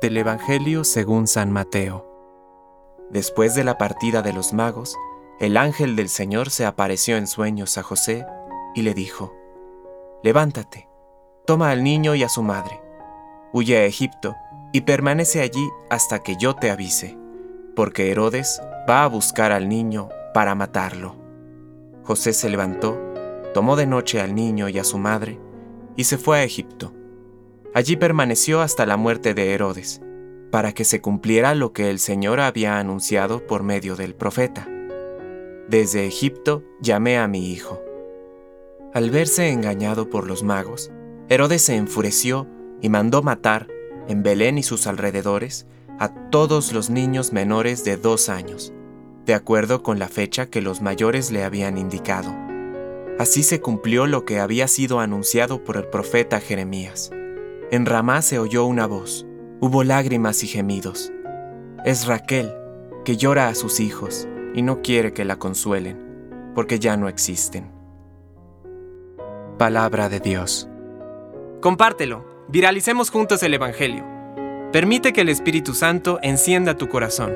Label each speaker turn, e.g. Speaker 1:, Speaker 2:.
Speaker 1: Del Evangelio según San Mateo. Después de la partida de los magos, el ángel del Señor se apareció en sueños a José y le dijo, Levántate, toma al niño y a su madre, huye a Egipto y permanece allí hasta que yo te avise, porque Herodes va a buscar al niño para matarlo. José se levantó, tomó de noche al niño y a su madre, y se fue a Egipto. Allí permaneció hasta la muerte de Herodes, para que se cumpliera lo que el Señor había anunciado por medio del profeta. Desde Egipto llamé a mi hijo. Al verse engañado por los magos, Herodes se enfureció y mandó matar, en Belén y sus alrededores, a todos los niños menores de dos años, de acuerdo con la fecha que los mayores le habían indicado. Así se cumplió lo que había sido anunciado por el profeta Jeremías. En Ramá se oyó una voz, hubo lágrimas y gemidos. Es Raquel, que llora a sus hijos y no quiere que la consuelen, porque ya no existen. Palabra de Dios.
Speaker 2: Compártelo, viralicemos juntos el Evangelio. Permite que el Espíritu Santo encienda tu corazón.